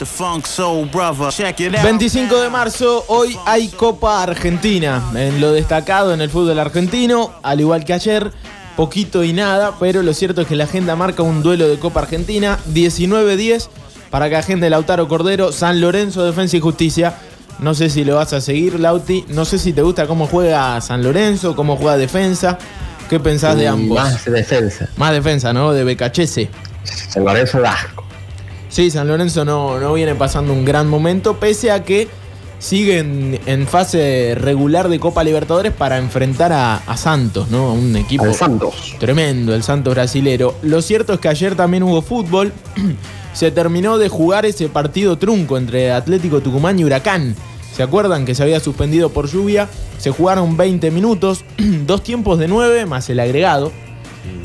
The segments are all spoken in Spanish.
The Funk Soul Brother. Check it out. 25 de marzo, hoy hay Copa Argentina. En lo destacado en el fútbol argentino, al igual que ayer, poquito y nada, pero lo cierto es que la agenda marca un duelo de Copa Argentina, 19-10, para que agende Lautaro Cordero, San Lorenzo, Defensa y Justicia. No sé si lo vas a seguir, Lauti. No sé si te gusta cómo juega San Lorenzo, cómo juega defensa. ¿Qué pensás de ambos? Más defensa. Más defensa, ¿no? De Becachese. San Lorenzo da asco. Sí, San Lorenzo no, no viene pasando un gran momento, pese a que siguen en fase regular de Copa Libertadores para enfrentar a, a Santos, ¿no? Un equipo Al Santos. tremendo, el Santos brasilero. Lo cierto es que ayer también hubo fútbol. Se terminó de jugar ese partido trunco entre Atlético Tucumán y Huracán. ¿Se acuerdan que se había suspendido por lluvia? Se jugaron 20 minutos, dos tiempos de 9 más el agregado.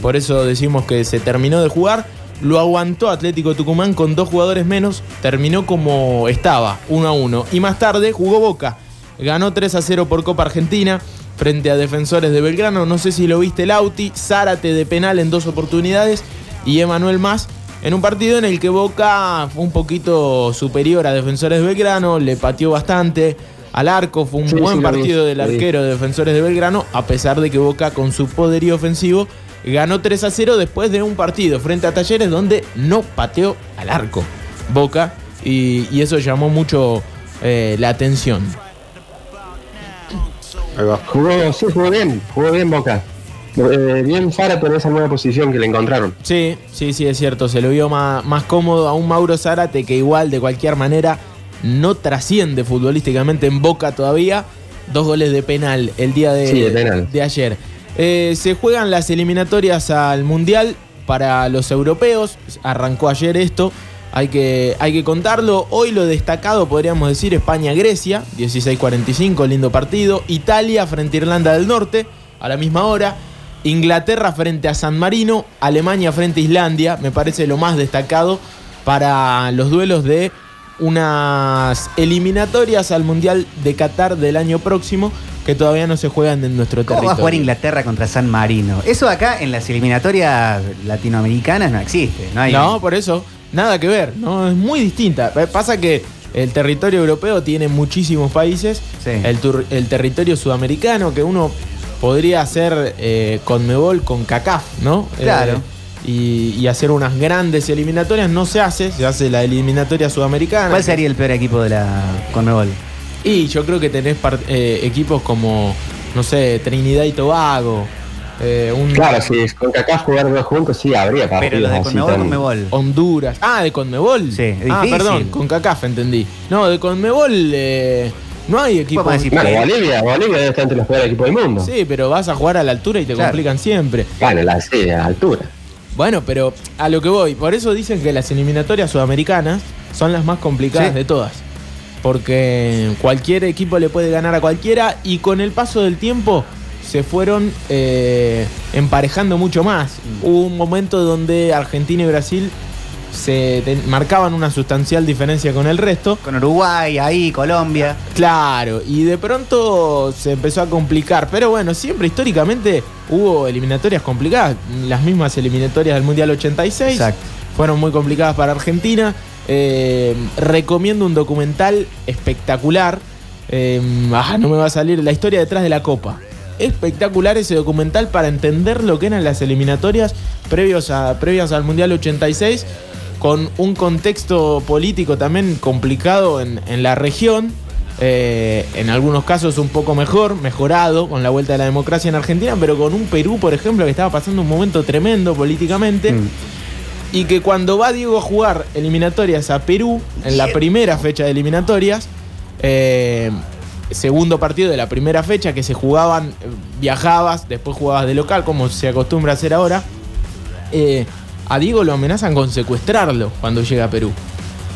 Por eso decimos que se terminó de jugar. Lo aguantó Atlético Tucumán con dos jugadores menos. Terminó como estaba, 1 a 1. Y más tarde jugó Boca. Ganó 3 a 0 por Copa Argentina frente a defensores de Belgrano. No sé si lo viste Lauti. Zárate de penal en dos oportunidades. Y Emanuel Más en un partido en el que Boca fue un poquito superior a defensores de Belgrano. Le pateó bastante al arco. Fue un Sí, buen sí, lo vi, partido del arquero de defensores de Belgrano. A pesar de que Boca con su poderío ofensivo ganó 3 a 0 después de un partido frente a Talleres donde no pateó al arco Boca y, y eso llamó mucho eh, la atención. Jugó, sí, jugó bien. Jugó bien Boca. Eh, bien Zárate en esa nueva posición que le encontraron. Sí, sí, sí, es cierto. Se lo vio más, más cómodo a un Mauro Zárate que igual de cualquier manera no trasciende futbolísticamente en Boca todavía. Dos goles de penal el día de, Sí, de penal. de ayer. Eh, se juegan las eliminatorias al Mundial para los europeos. Arrancó ayer esto. Hay que, hay que contarlo. Hoy lo destacado, podríamos decir, España-Grecia, 16-45, lindo partido. Italia frente a Irlanda del Norte, a la misma hora. Inglaterra frente a San Marino. Alemania frente a Islandia, me parece lo más destacado para los duelos de unas eliminatorias al Mundial de Qatar del año próximo que todavía no se juegan en nuestro ¿Cómo va a territorio. jugar Inglaterra contra San Marino? Eso acá en las eliminatorias latinoamericanas no existe. No, hay No, por eso, nada que ver, ¿no? Es muy distinta. Pasa que el territorio europeo tiene muchísimos países. Sí. El, tur- el territorio sudamericano, que uno podría hacer eh, Conmebol con CACAF, ¿no? Claro. Eh, y, y hacer unas grandes eliminatorias, no se hace, se hace la eliminatoria sudamericana. ¿Cuál sería el peor equipo de la Conmebol? Y yo creo que tenés eh, equipos como, no sé, Trinidad y Tobago. eh, un Claro, si con Kaká jugar dos juntos, sí habría partidos Pero los de Conmebol, Conmebol. Honduras. Ah, de Conmebol. Sí, es Ah, difícil. perdón, con CACAF entendí. No, de Conmebol eh, no hay equipo. Bueno, Bolivia, Bolivia debe estar entre los peores equipos del mundo. Sí, pero vas a jugar a la altura y te Claro. complican siempre. Bueno, la sí, a la altura. Bueno, pero a lo que voy, por eso dicen que las eliminatorias sudamericanas son las más complicadas Sí. de todas. Porque cualquier equipo le puede ganar a cualquiera y con el paso del tiempo se fueron eh, emparejando mucho más. Hubo un momento donde Argentina y Brasil se marcaban una sustancial diferencia con el resto. Con Uruguay, ahí, Colombia. Claro, y de pronto se empezó a complicar. Pero bueno, siempre históricamente hubo eliminatorias complicadas. Las mismas eliminatorias del Mundial 86 Exacto. fueron muy complicadas para Argentina. Eh, recomiendo un documental espectacular. Eh, ah, no me va a salir la historia detrás de la Copa. Espectacular ese documental para entender lo que eran las eliminatorias previos a, previas al Mundial 86, con un contexto político también complicado en, en la región. eh, en algunos casos un poco mejor, mejorado con la vuelta de la democracia en Argentina, pero con un Perú, por ejemplo, que estaba pasando un momento tremendo políticamente. Mm. Y que cuando va Diego a jugar eliminatorias a Perú, en la primera fecha de eliminatorias, eh, segundo partido de la primera fecha que se jugaban, eh, viajabas, después jugabas de local, como se acostumbra a hacer ahora, eh, a Diego lo amenazan con secuestrarlo cuando llega a Perú.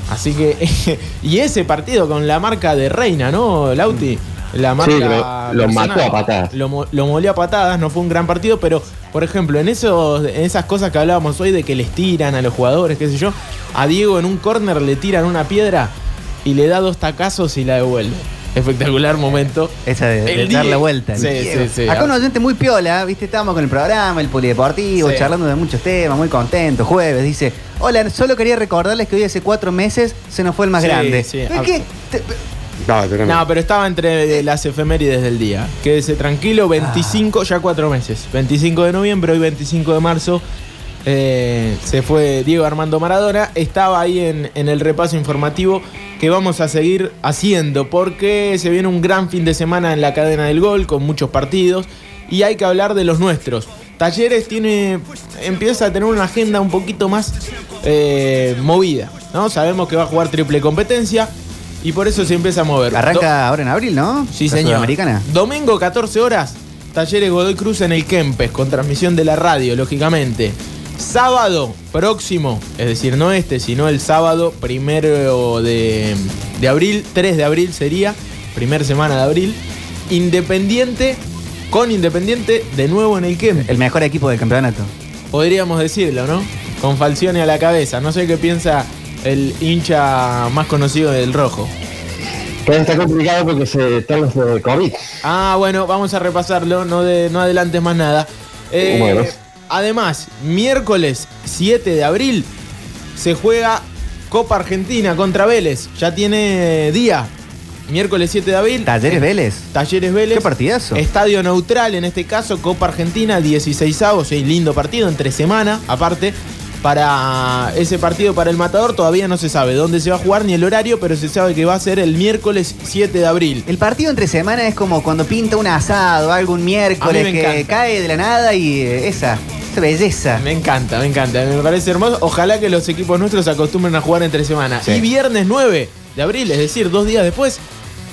Así que, y ese partido con la marca de Reina, ¿no, Lauti? la marca. Sí, lo- mató a patadas. Lo molió a patadas, no fue un gran partido, pero por ejemplo, en, esos, en esas cosas que hablábamos hoy de que les tiran a los jugadores, qué sé yo, a Diego en un córner le tiran una piedra y le da dos tacazos y la devuelve. Espectacular momento. Esa de, de dar la vuelta. el Sí, sí, sí. Acá un oyente muy piola, ¿viste? Estábamos con el programa, el polideportivo, Sí. charlando de muchos temas, muy contento. Jueves, dice: Hola, solo quería recordarles que hoy hace cuatro meses se nos fue el más Sí, grande. sí. Es que te- No, pero No, pero estaba entre las efemérides del día. Quédese tranquilo, 25, ya cuatro meses. 25 de noviembre, hoy 25 de marzo. Eh, se fue Diego Armando Maradona. Estaba ahí en, en el repaso informativo que vamos a seguir haciendo porque se viene un gran fin de semana en la cadena del gol con muchos partidos y hay que hablar de los nuestros. Talleres tiene empieza a tener una agenda un poquito más eh, movida, ¿no? Sabemos que va a jugar triple competencia y por eso se empieza a mover. arranca ahora en abril, ¿no? Sí, señor. Domingo, 14 horas, Talleres Godoy Cruz en el Kempes, con transmisión de la radio, lógicamente. Sábado próximo, es decir, no este, sino el sábado primero de, de abril, 3 de abril sería, primera semana de abril, Independiente, con Independiente, de nuevo en el Kempes. El mejor equipo del campeonato. Podríamos decirlo, ¿no? Con Falcione a la cabeza. No sé qué piensa el hincha más conocido del rojo. Pero está complicado porque se están los de COVID. Ah, bueno, vamos a repasarlo, no, de, no adelantes más nada. Eh, Bueno. Además, miércoles 7 de abril se juega Copa Argentina contra Vélez. Ya tiene día. Miércoles 7 de abril. Talleres Vélez. Talleres Vélez. Qué partidazo. Estadio neutral, en este caso, Copa Argentina, 16 avos, sí, lindo partido, entre semana, aparte. Para ese partido, para el Matador, todavía no se sabe dónde se va a jugar ni el horario, pero se sabe que va a ser el miércoles 7 de abril. El partido entre semana es como cuando pinta un asado, algo un A mí miércoles que encanta. cae de la nada y eh, esa, esa belleza. Me encanta, me encanta, me parece hermoso. Ojalá que los equipos nuestros se acostumbren a jugar entre semana. Sí. Y viernes 9 de abril, es decir, dos días después,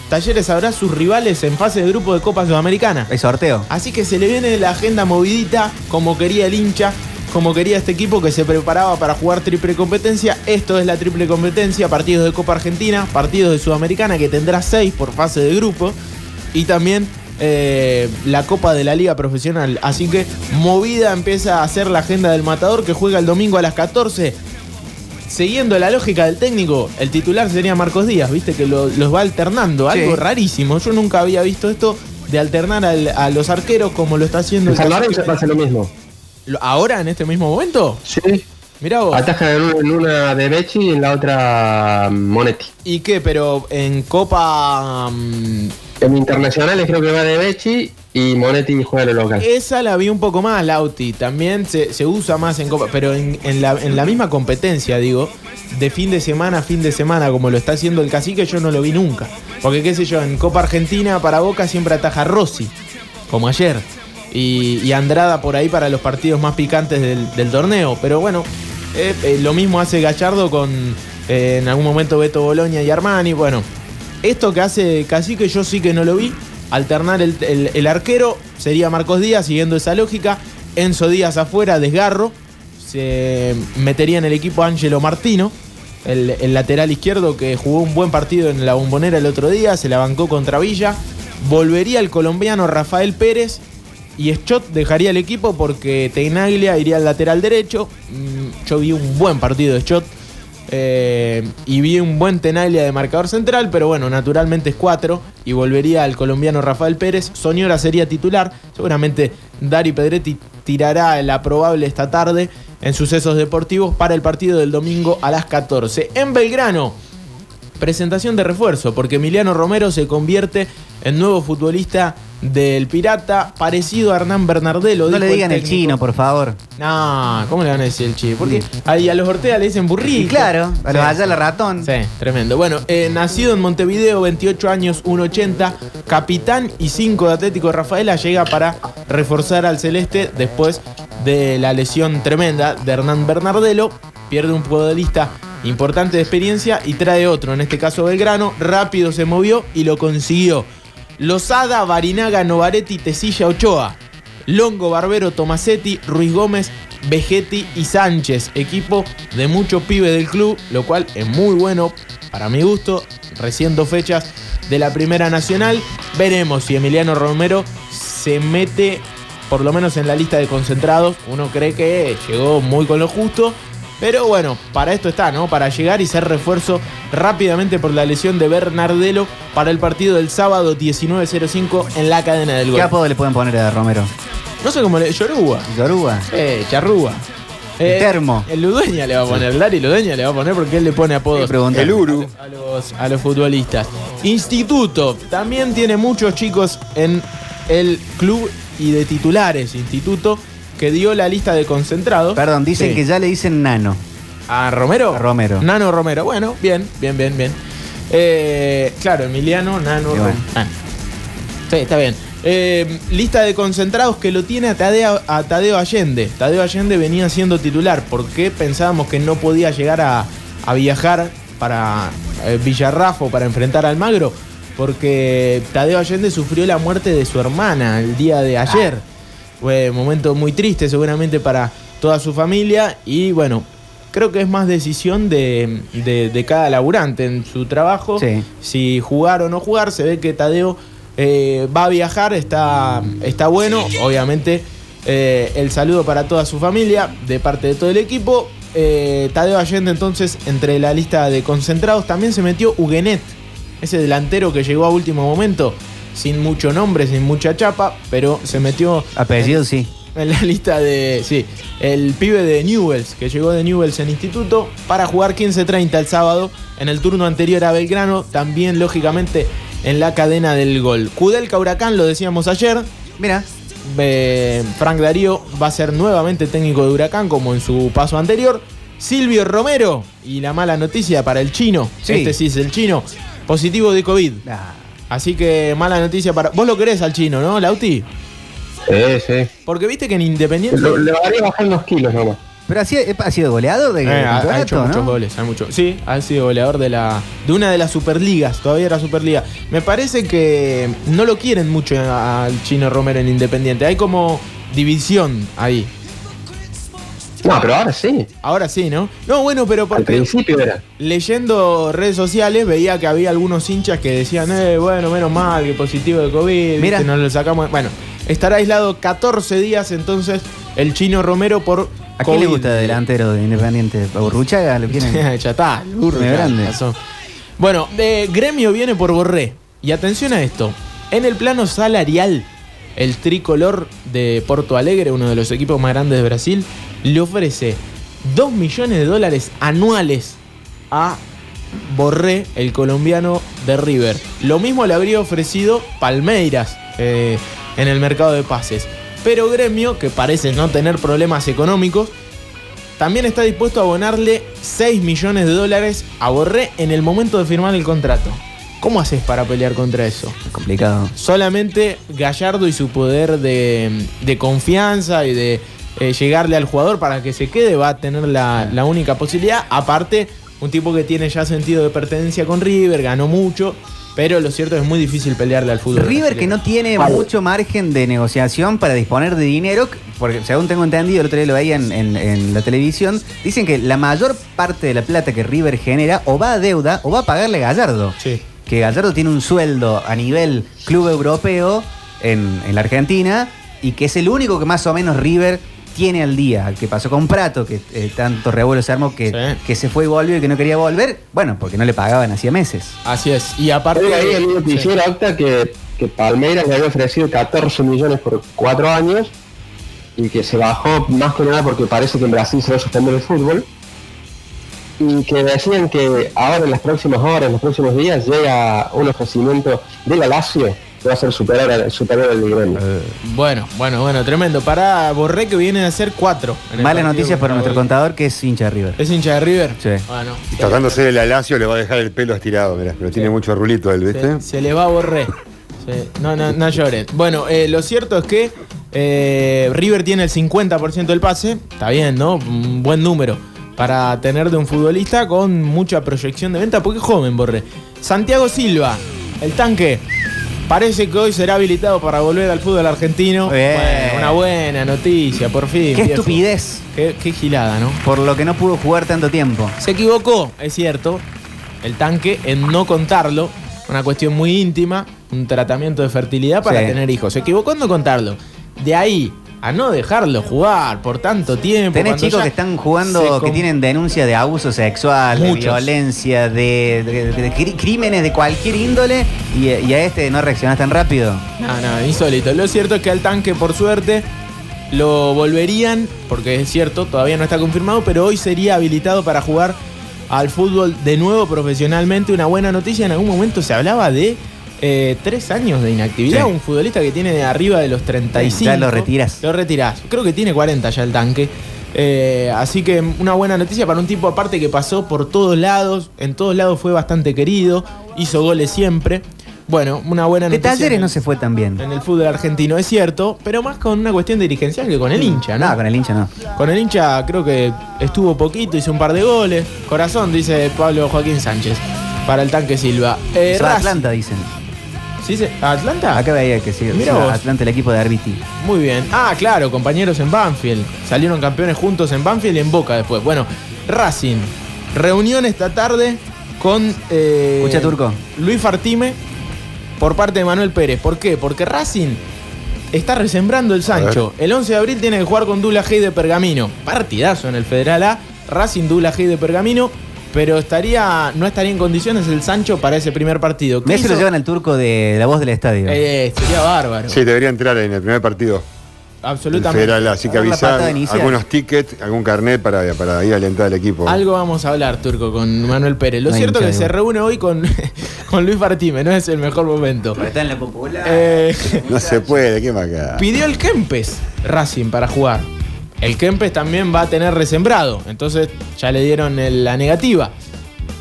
Talleres habrá sus rivales en fase de grupo de Copa Sudamericana. El sorteo. Así que se le viene la agenda movidita, como quería el hincha, como quería este equipo que se preparaba para jugar triple competencia. Esto es la triple competencia, partidos de Copa Argentina, partidos de Sudamericana que tendrá seis por fase de grupo y también eh, la Copa de la Liga Profesional. Así que movida empieza a hacer la agenda del Matador que juega el domingo a las 14. Siguiendo la lógica del técnico, el titular sería Marcos Díaz, viste que lo- los va alternando, Sí. algo rarísimo. Yo nunca había visto esto de alternar al- a los arqueros como lo está haciendo En el San Lorenzo pasa lo mismo. ¿Ahora, en este mismo momento? Sí. Mirá vos. Atajan en una, en una de Becci y en la otra Monetti. ¿Y qué? Pero en Copa... mm, En internacionales creo que va de Becci y Monetti juega lo local. Esa la vi un poco más, Lauti. También se, se usa más en Copa. Pero en, en la, en la misma competencia, digo, de fin de semana a fin de semana, como lo está haciendo el cacique, yo no lo vi nunca. Porque, qué sé yo, en Copa Argentina para Boca siempre ataja Rossi, como ayer. Y, y Andrada por ahí para los partidos más picantes del, del torneo. Pero bueno, eh, eh, lo mismo hace Gallardo con eh, en algún momento Beto Boloña y Armani. Bueno, esto que hace Cacique yo sí que no lo vi. Alternar el, arquero sería Marcos Díaz, siguiendo esa lógica. Enzo Díaz afuera, desgarro. Se metería en el equipo Ángelo Martino, el, el lateral izquierdo que jugó un buen partido en la bombonera el otro día, se la bancó contra Villa. Volvería el colombiano Rafael Pérez y Schott dejaría el equipo porque Teinaglia iría al lateral derecho. Mm, Yo vi un buen partido de Schott. eh, y vi un buen Tenaglia de marcador central, pero bueno, naturalmente es 4 y volvería al colombiano Rafael Pérez. Soñora sería titular. Seguramente Dari Pedretti tirará la probable esta tarde en sucesos deportivos para el partido del domingo a las 14. En Belgrano, presentación de refuerzo, porque Emiliano Romero se convierte en nuevo futbolista del Pirata, parecido a Hernán Bernardelo. No le digan el chino, por favor. No, ¿cómo le van a decir el chino? Porque ahí a los Ortega le dicen burrito. Y claro, a los Sí. la ratón. Sí, tremendo. Bueno, eh, nacido en Montevideo, 28 años, 1.80, capitán y 5 de Atlético Rafaela, llega para reforzar al Celeste después de la lesión tremenda de Hernán Bernardelo. Pierde un futbolista importante de experiencia y trae otro, en este caso Belgrano. Rápido se movió y lo consiguió. Lozada, Barinaga, Novaretti, Tesilla, Ochoa. Longo, Barbero, Tomasetti, Ruiz Gómez, Vegetti y Sánchez. Equipo de muchos pibes del club, lo cual es muy bueno para mi gusto. Recién dos fechas de la Primera Nacional. Veremos si Emiliano Romero se mete por lo menos en la lista de concentrados. Uno cree que llegó muy con lo justo. Pero bueno, para esto está, ¿no? Para llegar y ser refuerzo rápidamente por la lesión de Bernardelo para el partido del sábado 19.05 en la cadena del ¿Qué gol. apodo le pueden poner a Romero? No sé cómo le. Yoruba. ¿Yoruba? Eh, charrúa. El termo. El Ludueña le va a poner, Lari Ludueña le va a poner porque él le pone apodos Pregunta. El Uru. a los, a los futbolistas. Instituto, también tiene muchos chicos en el club y de titulares. Instituto, que dio la lista de concentrados. Perdón, dicen Sí. que ya le dicen nano. ¿A Romero? A Romero. Nano Romero. Bueno, bien, bien, bien, bien. Eh, claro, Emiliano, Nano, bueno. Nano. Sí, está bien. Eh, lista de concentrados que lo tiene a Tadeo, a Tadeo Allende. Tadeo Allende venía siendo titular porque pensábamos que no podía llegar a, a viajar para eh, Villarrafo para enfrentar al Magro. Porque Tadeo Allende sufrió la muerte de su hermana el día de ayer. Fue un momento muy triste seguramente para toda su familia y bueno, creo que es más decisión de, de- de cada laburante en su trabajo. Sí. Si jugar o no jugar, se ve que Tadeo eh, va a viajar, está, está bueno. Obviamente eh, el saludo para toda su familia de parte de todo el equipo. Eh, Tadeo Allende entonces entre la lista de concentrados también se metió Huguenet, ese delantero que llegó a último momento, sin mucho nombre, sin mucha chapa, pero se metió Apellido sí. en la lista de. Sí, el pibe de Newells, que llegó de Newells en instituto, para jugar 15-30 el sábado, en el turno anterior a Belgrano, también lógicamente en la cadena del gol. Kudelka Huracán, lo decíamos ayer. Mira, eh, Frank Darío va a ser nuevamente técnico de Huracán, como en su paso anterior. Silvio Romero, y la mala noticia para el chino, Sí. este sí es el chino, positivo de COVID. ah, Así que mala noticia para. Vos lo querés al chino, ¿no, Lauti? Sí, sí. Porque viste que en Independiente. Lo- Le haría bajar unos kilos nomás. pero ha sido, ha sido goleador de Eh, ha, ha hecho ¿no? muchos goles, ha mucho- Sí, ha sido goleador de la de una de las superligas, todavía era superliga. Me parece que no lo quieren mucho al Chino Romero en Independiente. Hay como división ahí. No, pero ahora sí. Ahora sí, ¿no? No, bueno, pero Al porque principio era. leyendo redes sociales veía que había algunos hinchas que decían, eh, bueno, menos mal que positivo de COVID, Mira. nos lo sacamos. Bueno, estará aislado 14 días entonces el Chino Romero por ¿A quién le gusta de delantero de Independiente? ¿A Burruchaga? ¿Lo quieren? ya está, grande. Bueno, de Gremio viene por Borré. Y atención a esto. En el plano salarial, el tricolor de Porto Alegre, uno de los equipos más grandes de Brasil, le ofrece 2 millones de dólares anuales a Borré, el colombiano de River. Lo mismo le habría ofrecido Palmeiras eh, en el mercado de pases. Pero Gremio, que parece no tener problemas económicos, también está dispuesto a abonarle 6 millones de dólares a Borré en el momento de firmar el contrato. ¿Cómo haces para pelear contra eso? Complicado. Solamente Gallardo y su poder de, de confianza y de eh, llegarle al jugador para que se quede va a tener la, la única posibilidad. Aparte, un tipo que tiene ya sentido de pertenencia con River, ganó mucho, pero lo cierto es muy difícil pelearle al fútbol. River que no tiene mucho margen de negociación para disponer de dinero, porque según tengo entendido, el otro día lo veía en, en- en la televisión, dicen que la mayor parte de la plata que River genera o va a deuda o va a pagarle a Gallardo. Sí. Que Gallardo tiene un sueldo a nivel club europeo en, en la Argentina y que es el único que más o menos River tiene al día. Que pasó con Prato, que eh, tanto revuelo se armó que, Sí. que se fue y volvió y que no quería volver. Bueno, porque no le pagaban hacía meses. Así es. Y aparte. Ahí el Sí. noticiero Octa que, que Palmeiras le había ofrecido 14 millones por 4 años y que se bajó más que nada porque parece que en Brasil se va a suspender el fútbol. Y que decían que ahora en las próximas horas, en los próximos días, llega un ofrecimiento de la Lazio va a ser superior al, superior al de Gremio. Bueno, bueno, bueno, tremendo. Para Borré que viene a ser cuatro. Malas noticias para nuestro contador que es hincha de River. ¿Es hincha de River? Sí. Bueno. Y tratándose de la Lazio le va a dejar el pelo estirado, mirá, pero tiene mucho rulito él, ¿viste? Se, se le va a Borré. Sí. No, no, no lloren. Bueno, eh, lo cierto es que eh, River tiene el 50% del pase. Está bien, ¿no? Un buen número para tener de un futbolista con mucha proyección de venta porque es joven, Borré. Santiago Silva, el tanque. Parece que hoy será habilitado para volver al fútbol argentino. Bien. Bueno, una buena noticia, por fin. Qué viejo. estupidez. Qué, qué gilada, ¿no? Por lo que no pudo jugar tanto tiempo. Se equivocó, es cierto, el tanque en no contarlo una cuestión muy íntima, un tratamiento de fertilidad para Sí. tener hijos. Se equivocó en no contarlo. De ahí a no dejarlo jugar por tanto tiempo. Tenés chicos que están jugando, que tienen denuncia de abuso sexual, de violencia, de, de- crímenes de cualquier índole y, y a este no reaccionás tan rápido. No, no, insólito. Lo cierto es que al tanque, por suerte, lo volverían, porque es cierto, todavía no está confirmado, pero hoy sería habilitado para jugar al fútbol de nuevo profesionalmente. Una buena noticia, en algún momento se hablaba de eh, tres años de inactividad. Sí. Un futbolista que tiene de arriba de los 35. Ya lo retirás. Lo retirás. Creo que tiene 40 ya el tanque. Eh, así que una buena noticia para un tipo aparte que pasó por todos lados. En todos lados fue bastante querido. Hizo goles siempre. Bueno, una buena De noticia. talleres en- no se fue tan bien. en el fútbol argentino, es cierto, pero más con una cuestión dirigencial que con el hincha, ¿no? No, con el hincha no. Con el hincha creo que estuvo poquito, hizo un par de goles. Corazón, dice Pablo Joaquín Sánchez. Para el tanque Silva. Eh, Atlanta, dicen. ¿Sí, sí? ¿Atlanta? Acá veía que sí. Mira vos. Atlanta, el equipo de Arbiti. Muy bien. Ah, claro, compañeros en Banfield. Salieron campeones juntos en Banfield y en Boca después. Bueno, Racing. Reunión esta tarde con eh, Escucha, Turco. Luis Fartime por parte de Manuel Pérez. ¿Por qué? Porque Racing está resembrando el Sancho. El 11 de abril tiene que jugar con Dula Hey de Pergamino. Partidazo en el Federal A. Racing Dula Hey de Pergamino. Pero estaría, no estaría en condiciones el Sancho para ese primer partido. ¿Qué Messi lo llevan al turco de la voz del estadio. Eh, sería bárbaro. Sí, debería entrar en el primer partido. El Absolutamente. Federal, así que avisar algunos tickets, algún carnet para, para ir a alentar al equipo. Algo vamos a hablar, Turco, con Manuel Pérez. Lo No cierto es que se reúne hoy con, con Luis Fartime, no es el mejor momento. Está en la popular. Eh, No se puede, ¿qué más acá? pidió el Kempes Racing para jugar. El Kempes también va a tener resembrado, entonces ya le dieron el- la negativa.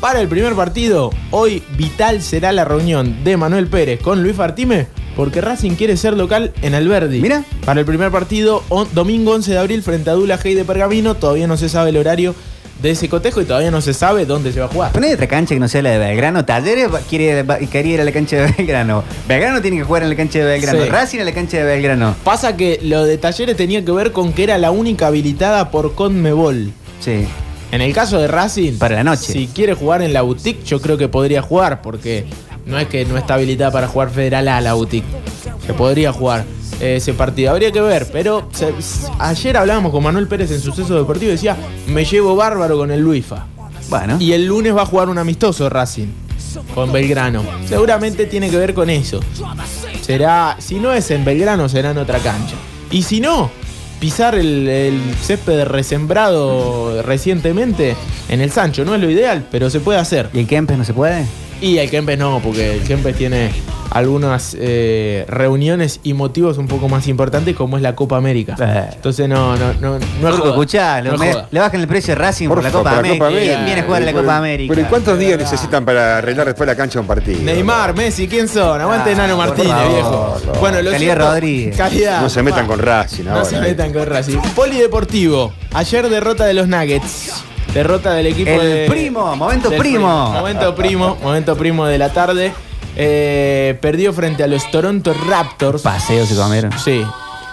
Para el primer partido, hoy vital será la reunión de Manuel Pérez con Luis Fartime, porque Racing quiere ser local en Alberdi. Mira. Para el primer partido, domingo 11 de abril, frente a Dula Hey de Pergamino, todavía no se sabe el horario de ese cotejo y todavía no se sabe dónde se va a jugar. ¿No hay otra cancha que no sea la de Belgrano? Talleres quiere, ir a la cancha de Belgrano. Belgrano tiene que jugar en la cancha de Belgrano. Sí. Racing a la cancha de Belgrano. Pasa que lo de Talleres tenía que ver con que era la única habilitada por Conmebol. Sí. En el caso de Racing, Para la noche. si quiere jugar en la boutique, yo creo que podría jugar, porque no es que no está habilitada para jugar Federal A la boutique. Se podría jugar ese partido. Habría que ver, pero se- ayer hablábamos con Manuel Pérez en Suceso Deportivo y decía, me llevo bárbaro con el Luifa. Bueno. Y el lunes va a jugar un amistoso Racing con Belgrano. Seguramente tiene que ver con eso. Será, si no es en Belgrano, será en otra cancha. Y si no, pisar el, el césped resembrado recientemente en el Sancho. No es lo ideal, pero se puede hacer. ¿Y el Kempes no se puede? Y el Kempes no, porque el Kempes tiene algunas eh, reuniones y motivos un poco más importantes como es la Copa América. Eh. Entonces no, no, no, no es Turco, joda. escuchá, No lo- es me- joda. le bajan el precio de Racing por, la Copa por la América. Copa ¿Quién América. viene a jugar a la Pero- Copa América? Pero ¿y cuántos días necesitan para arreglar después la cancha de un partido? Neymar, Messi, ¿quién son? Aguante Ah, Nano Martínez, favor. viejo. Bueno, lo Calidad cierto- Rodríguez. Calidad. No se metan con Racing No se eh. metan con Racing. Polideportivo. Ayer derrota de los Nuggets. Derrota del equipo El de. primo, momento primo. Momento primo, momento primo de la tarde. Eh, perdió frente a los Toronto Raptors. Paseo se comieron. Sí.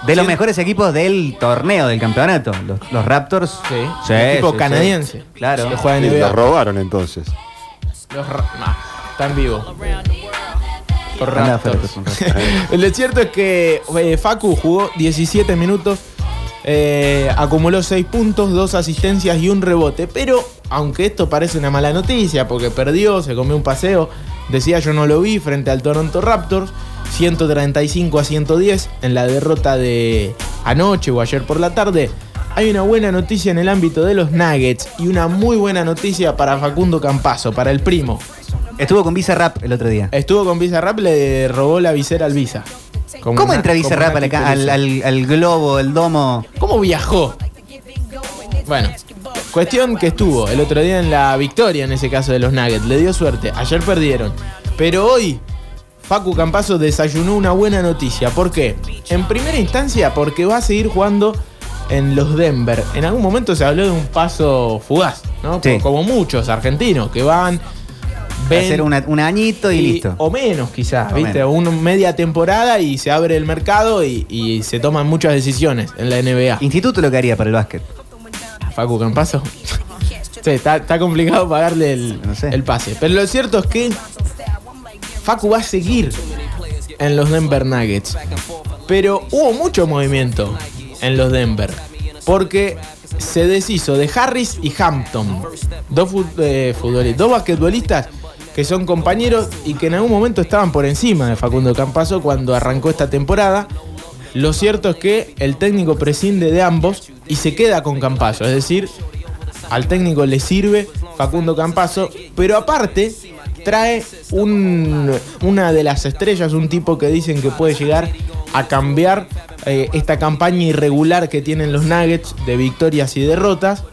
De los mejores equipos del torneo, del campeonato. Los, los Raptors. Sí. Equipo canadiense. Claro. Que juega en Y NBA. Los robaron entonces. Los Ra- no, están vivos. Afuera, Raptors. Lo cierto es que eh, Facu jugó 17 minutos, eh, acumuló 6 puntos, 2 asistencias y un rebote. Pero, aunque esto parece una mala noticia, porque perdió, se comió un paseo, decía yo no lo vi frente al Toronto Raptors, 135 a 110 en la derrota de anoche o ayer por la tarde. Hay una buena noticia en el ámbito de los Nuggets y una muy buena noticia para Facundo Campazo, para el primo. Estuvo con Visa Rap el otro día. Estuvo con Visa Rap, le robó la visera al Visa. Como ¿Cómo una- entra Visa Rap al globo, el domo? ¿Cómo viajó? Bueno, cuestión que estuvo el otro día en la victoria, en ese caso de los Nuggets. Le dio suerte. Ayer perdieron. Pero hoy, Facu Campazo desayunó una buena noticia. ¿Por qué? En primera instancia, porque va a seguir jugando en los Denver. En algún momento se habló de un paso fugaz, ¿no? Sí. Como muchos argentinos que van. ven- Hacer una- un añito y, listo. O menos quizás, O ¿viste? menos. Una media temporada y se abre el mercado y, y se toman muchas decisiones en la NBA. Instituto lo que haría para el básquet. Facu Campazo. sí, está, está complicado pagarle el, No sé. el pase. Pero lo cierto es que Facu va a seguir en los Denver Nuggets. Pero hubo mucho movimiento en los Denver. Porque se deshizo de Harris y Hampton. Dos, eh, futbolistas, dos basquetbolistas que son compañeros y que en algún momento estaban por encima de Facundo Campazo cuando arrancó esta temporada. Lo cierto es que el técnico prescinde de ambos y se queda con Campazo. Es decir, al técnico le sirve Facundo Campazo, pero aparte trae un- una de las estrellas, un tipo que dicen que puede llegar a cambiar eh, esta campaña irregular que tienen los Nuggets de victorias y derrotas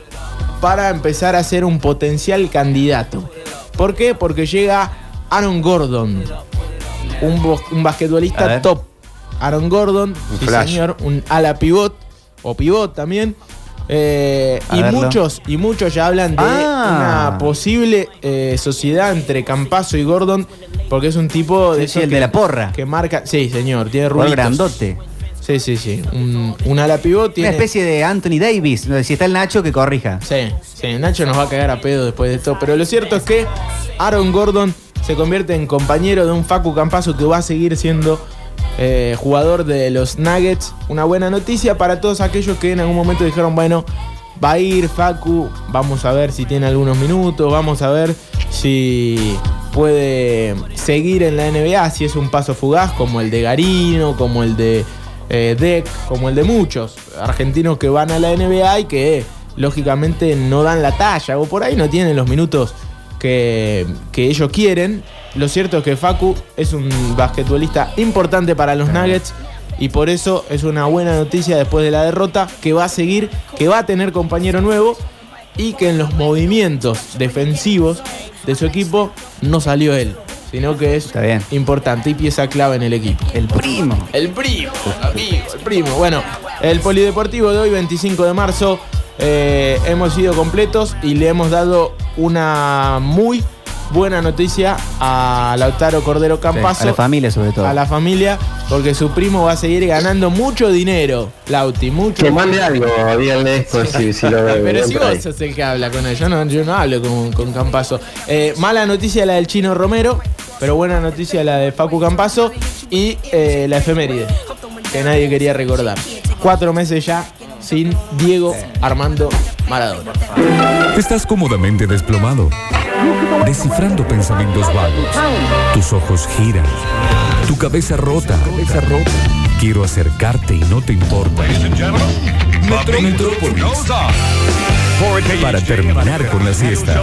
para empezar a ser un potencial candidato. ¿Por qué? Porque llega Aaron Gordon, un, un basquetbolista top. Aaron Gordon, Un sí flash. señor, un ala pivot o pivot también. Eh, y verlo. muchos y muchos ya hablan de Ah. una posible eh, sociedad entre Campazo y Gordon porque es un tipo de Sí, sí, esos el que, de la porra. que marca sí señor tiene rulitos grandote. sí sí sí un, un ala pivot tiene Una especie de Anthony Davis. Si está el Nacho, que corrija. Sí, sí, Nacho nos va a cagar a pedo después de esto. Pero lo cierto es que Aaron Gordon se convierte en compañero de un Facu Campazo que va a seguir siendo eh, jugador de los Nuggets. Una buena noticia para todos aquellos que en algún momento dijeron, bueno, va a ir Facu, vamos a ver si tiene algunos minutos, vamos a ver si puede seguir en la NBA, si es un paso fugaz como el de Garino, como el de eh, Deck, como el de muchos argentinos que van a la NBA y que lógicamente no dan la talla o por ahí no tienen los minutos que, que ellos quieren. Lo cierto es que Facu es un basquetbolista importante para los Nuggets y por eso es una buena noticia después de la derrota que va a seguir, que va a tener compañero nuevo y que en los movimientos defensivos de su equipo no salió él, sino que es Está bien. importante y pieza clave en el equipo. El primo. El primo, amigo, el primo. Bueno, el polideportivo de hoy, 25 de marzo, eh, hemos sido completos y le hemos dado una muy buena noticia a Lautaro Cordero Sí, Campazo. a la familia, sobre todo. a la familia, porque su primo va a seguir ganando mucho dinero, Lauti, mucho. Que mande algo, díganle esto si, si lo ve. Pero si ahí. vos sos el que habla con él, yo no, yo no hablo con, con Campazo. Eh, mala noticia la del chino Romero, pero buena noticia la de Facu Campazo y eh, la efeméride, que nadie quería recordar. Cuatro meses ya sin Diego Armando Maradona. Estás cómodamente desplomado, descifrando pensamientos vagos. Tus ojos giran, tu cabeza rota. Cabeza rota. Quiero acercarte y no te importa. Metrópolis. Para terminar con la siesta.